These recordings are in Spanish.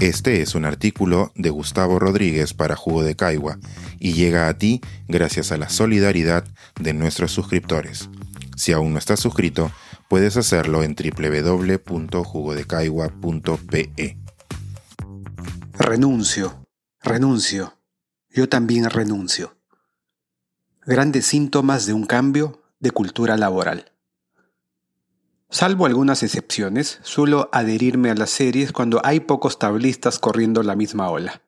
Este es un artículo de Gustavo Rodríguez para Jugo de Caigua y llega a ti gracias a la solidaridad de nuestros suscriptores. Si aún no estás suscrito, puedes hacerlo en www.jugodecaigua.pe. Renuncio, renuncio, yo también renuncio. Grandes síntomas de un cambio de cultura laboral. Salvo algunas excepciones, suelo adherirme a las series cuando hay pocos tablistas corriendo la misma ola.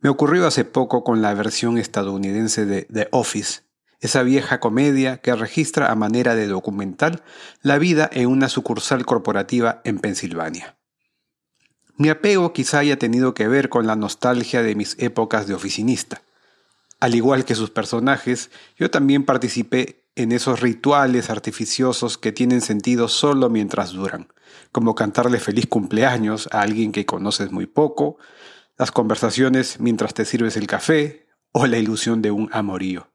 Me ocurrió hace poco con la versión estadounidense de The Office, esa vieja comedia que registra a manera de documental la vida en una sucursal corporativa en Pensilvania. Mi apego quizá haya tenido que ver con la nostalgia de mis épocas de oficinista. Al igual que sus personajes, yo también participé en esos rituales artificiosos que tienen sentido solo mientras duran, como cantarle feliz cumpleaños a alguien que conoces muy poco, las conversaciones mientras te sirves el café o la ilusión de un amorío.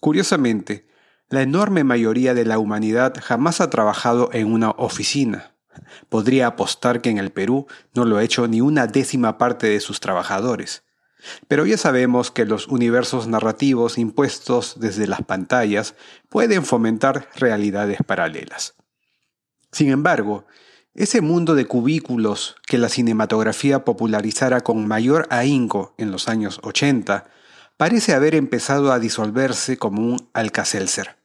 Curiosamente, la enorme mayoría de la humanidad jamás ha trabajado en una oficina. Podría apostar que en el Perú no lo ha hecho ni una décima parte de sus trabajadores. Pero ya sabemos que los universos narrativos impuestos desde las pantallas pueden fomentar realidades paralelas. Sin embargo, ese mundo de cubículos que la cinematografía popularizara con mayor ahínco en los años 80 parece haber empezado a disolverse como un alcacelser.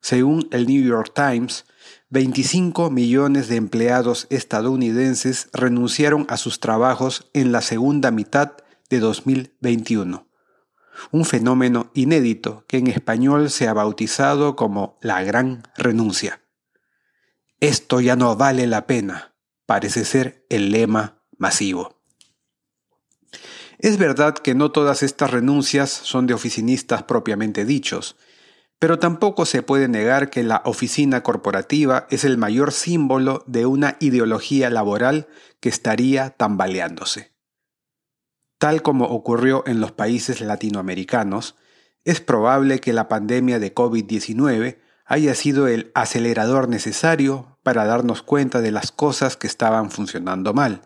Según el New York Times, 25 millones de empleados estadounidenses renunciaron a sus trabajos en la segunda mitad de 2021. Un fenómeno inédito que en español se ha bautizado como la gran renuncia. Esto ya no vale la pena, parece ser el lema masivo. Es verdad que no todas estas renuncias son de oficinistas propiamente dichos, pero tampoco se puede negar que la oficina corporativa es el mayor símbolo de una ideología laboral que estaría tambaleándose. Tal como ocurrió en los países latinoamericanos, es probable que la pandemia de COVID-19 haya sido el acelerador necesario para darnos cuenta de las cosas que estaban funcionando mal.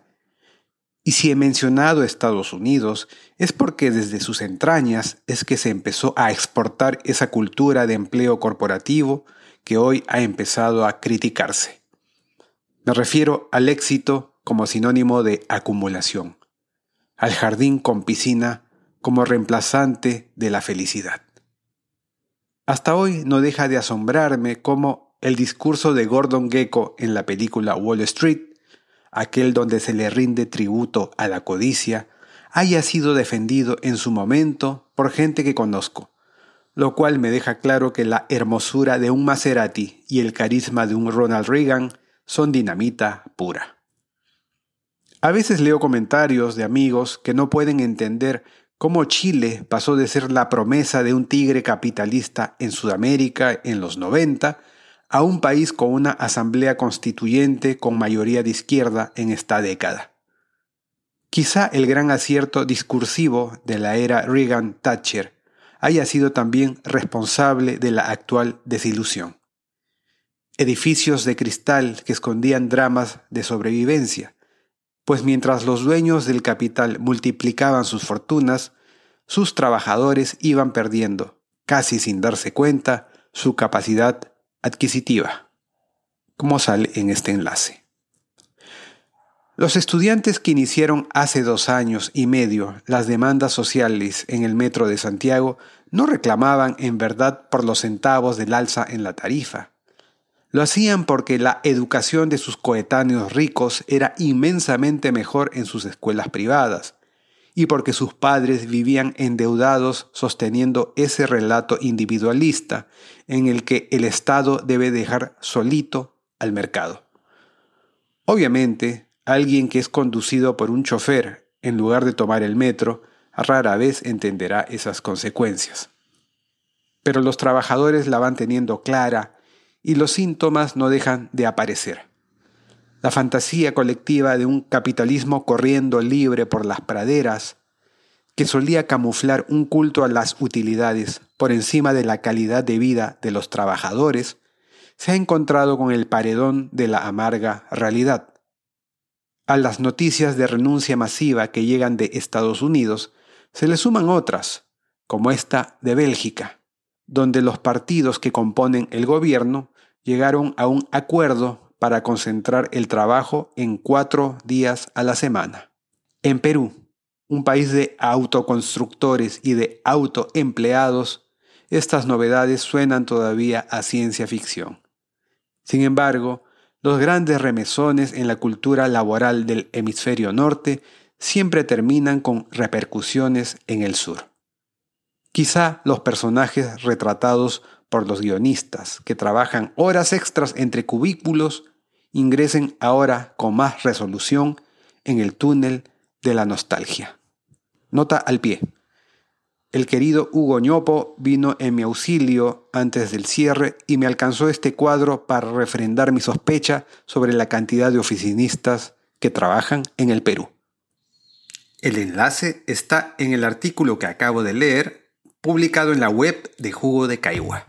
Y si he mencionado Estados Unidos, es porque desde sus entrañas es que se empezó a exportar esa cultura de empleo corporativo que hoy ha empezado a criticarse. Me refiero al éxito como sinónimo de acumulación al jardín con piscina como reemplazante de la felicidad. Hasta hoy no deja de asombrarme cómo el discurso de Gordon Gecko en la película Wall Street, aquel donde se le rinde tributo a la codicia, haya sido defendido en su momento por gente que conozco, lo cual me deja claro que la hermosura de un Maserati y el carisma de un Ronald Reagan son dinamita pura. A veces leo comentarios de amigos que no pueden entender cómo Chile pasó de ser la promesa de un tigre capitalista en Sudamérica en los 90 a un país con una asamblea constituyente con mayoría de izquierda en esta década. Quizá el gran acierto discursivo de la era Reagan-Thatcher haya sido también responsable de la actual desilusión. Edificios de cristal que escondían dramas de sobrevivencia, pues mientras los dueños del capital multiplicaban sus fortunas, sus trabajadores iban perdiendo, casi sin darse cuenta, su capacidad adquisitiva, como sale en este enlace. Los estudiantes que iniciaron hace dos años y medio las demandas sociales en el metro de Santiago no reclamaban en verdad por los centavos del alza en la tarifa, lo hacían porque la educación de sus coetáneos ricos era inmensamente mejor en sus escuelas privadas, y porque sus padres vivían endeudados sosteniendo ese relato individualista en el que el Estado debe dejar solito al mercado. Obviamente, alguien que es conducido por un chofer en lugar de tomar el metro rara vez entenderá esas consecuencias. Pero los trabajadores la van teniendo clara y los síntomas no dejan de aparecer. La fantasía colectiva de un capitalismo corriendo libre por las praderas, que solía camuflar un culto a las utilidades por encima de la calidad de vida de los trabajadores, se ha encontrado con el paredón de la amarga realidad. A las noticias de renuncia masiva que llegan de Estados Unidos, se le suman otras, como esta de Bélgica, donde los partidos que componen el gobierno llegaron a un acuerdo para concentrar el trabajo en cuatro días a la semana. En Perú, un país de autoconstructores y de autoempleados, estas novedades suenan todavía a ciencia ficción. Sin embargo, los grandes remesones en la cultura laboral del hemisferio norte siempre terminan con repercusiones en el sur. Quizá los personajes retratados por los guionistas que trabajan horas extras entre cubículos ingresen ahora con más resolución en el túnel de la nostalgia. Nota al pie. El querido Hugo Ñopo vino en mi auxilio antes del cierre y me alcanzó este cuadro para refrendar mi sospecha sobre la cantidad de oficinistas que trabajan en el Perú. El enlace está en el artículo que acabo de leer, publicado en la web de Jugo de Caigua.